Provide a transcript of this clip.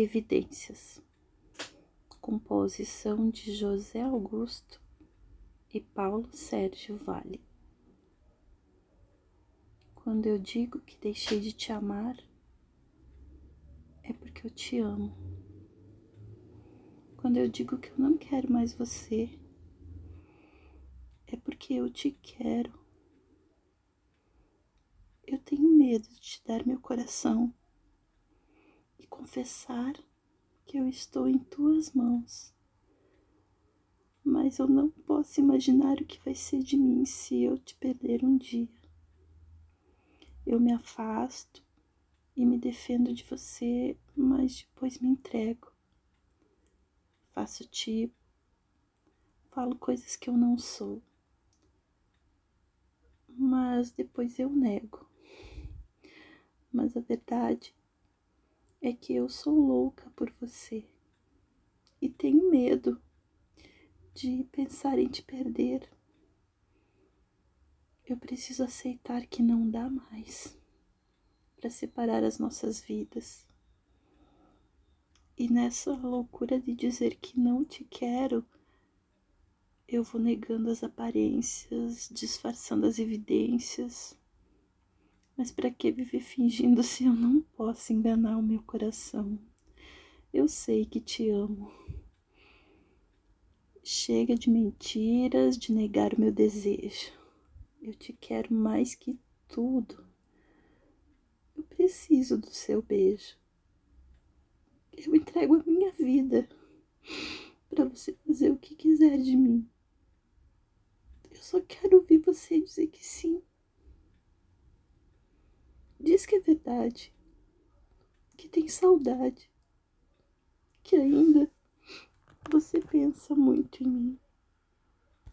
Evidências. Composição de José Augusto e Paulo Sérgio Vale. Quando eu digo que deixei de te amar, é porque eu te amo. Quando eu digo que eu não quero mais você, é porque eu te quero. Eu tenho medo de te dar meu coração confessar que eu estou em tuas mãos. Mas eu não posso imaginar o que vai ser de mim se eu te perder um dia. Eu me afasto e me defendo de você, mas depois me entrego. Faço tipo, falo coisas que eu não sou, mas depois eu nego. Mas a verdade é que eu sou louca por você e tenho medo de pensar em te perder. Eu preciso aceitar que não dá mais para separar as nossas vidas. E nessa loucura de dizer que não te quero, eu vou negando as aparências, disfarçando as evidências, mas para que viver fingindo se eu não posso enganar o meu coração? Eu sei que te amo. Chega de mentiras, de negar o meu desejo. Eu te quero mais que tudo. Eu preciso do seu beijo. Eu entrego a minha vida para você fazer o que quiser de mim. Eu só quero ouvir você dizer que sim. Que é verdade, que tem saudade, que ainda você pensa muito em mim.